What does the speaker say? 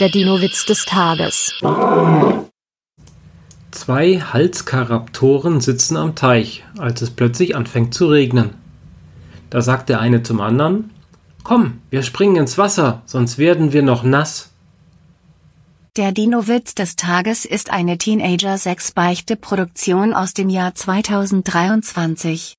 Der Dino-Witz des Tages. Zwei Halskaraptoren sitzen am Teich, als es plötzlich anfängt zu regnen. Da sagt der eine zum anderen, Komm, wir springen ins Wasser, sonst werden wir noch nass. Der Dino-Witz des Tages ist eine Teenager-6-Beichte-Produktion aus dem Jahr 2023.